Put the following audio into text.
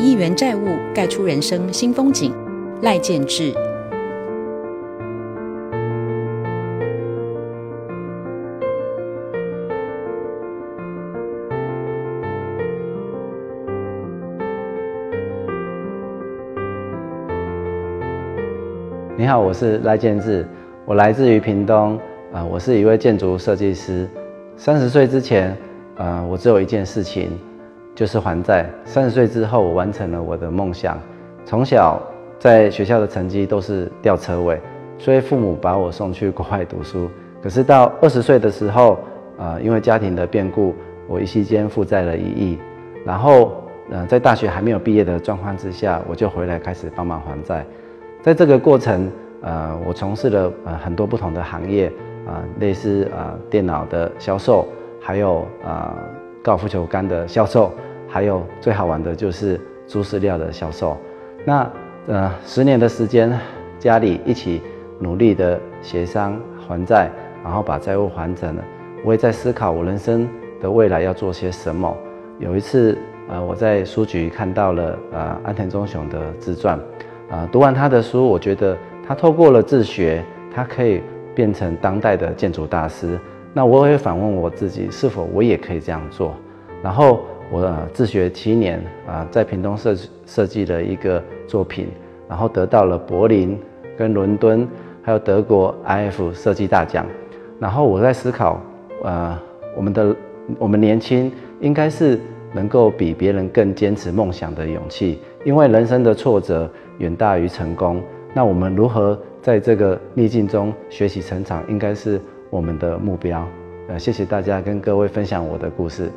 亿元债务盖出人生新风景，赖建志。你好，我是赖建志，我来自于屏东，啊、我是一位建筑设计师。三十岁之前，呃，我只有一件事情，就是还债。三十岁之后，我完成了我的梦想。从小在学校的成绩都是吊车尾，所以父母把我送去国外读书。可是到二十岁的时候，呃，因为家庭的变故，我一夕间负债了一亿，然后，呃，在大学还没有毕业的状况之下，我就回来开始帮忙还债。在这个过程，呃，我从事了呃很多不同的行业，啊、类似啊、电脑的销售，还有啊、高尔夫球杆的销售，还有最好玩的就是猪饲料的销售。那呃十年的时间，家里一起努力的协商还债，然后把债务还成了。我也在思考我人生的未来要做些什么。有一次，呃，我在书局看到了呃安藤忠雄的自传。啊、读完他的书，我觉得他透过了自学，他可以变成当代的建筑大师。那我也反问我自己，是否我也可以这样做？然后我、呃自学七年啊、在屏东设设计了一个作品，然后得到了柏林、跟伦敦还有德国 IF 设计大奖。然后我在思考，呃，我们的我们年轻应该是能够比别人更坚持梦想的勇气，因为人生的挫折远大于成功。那我们如何在这个逆境中学习成长，应该是我们的目标。呃，谢谢大家跟各位分享我的故事。